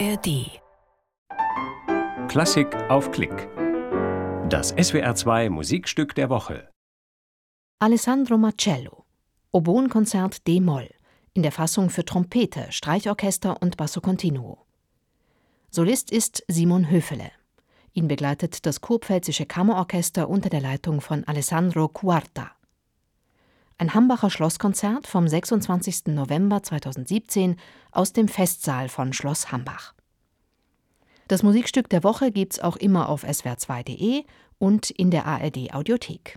ARD. Klassik auf Klick. Das SWR2 Musikstück der Woche. Alessandro Marcello. Oboenkonzert D-Moll. In der Fassung für Trompete, Streichorchester und Basso Continuo. Solist ist Simon Höfele. Ihn begleitet das Kurpfälzische Kammerorchester unter der Leitung von Alessandro Cuarta. Ein Hambacher Schlosskonzert vom 26. November 2017 aus dem Festsaal von Schloss Hambach. Das Musikstück der Woche gibt's auch immer auf swr2.de und in der ARD Audiothek.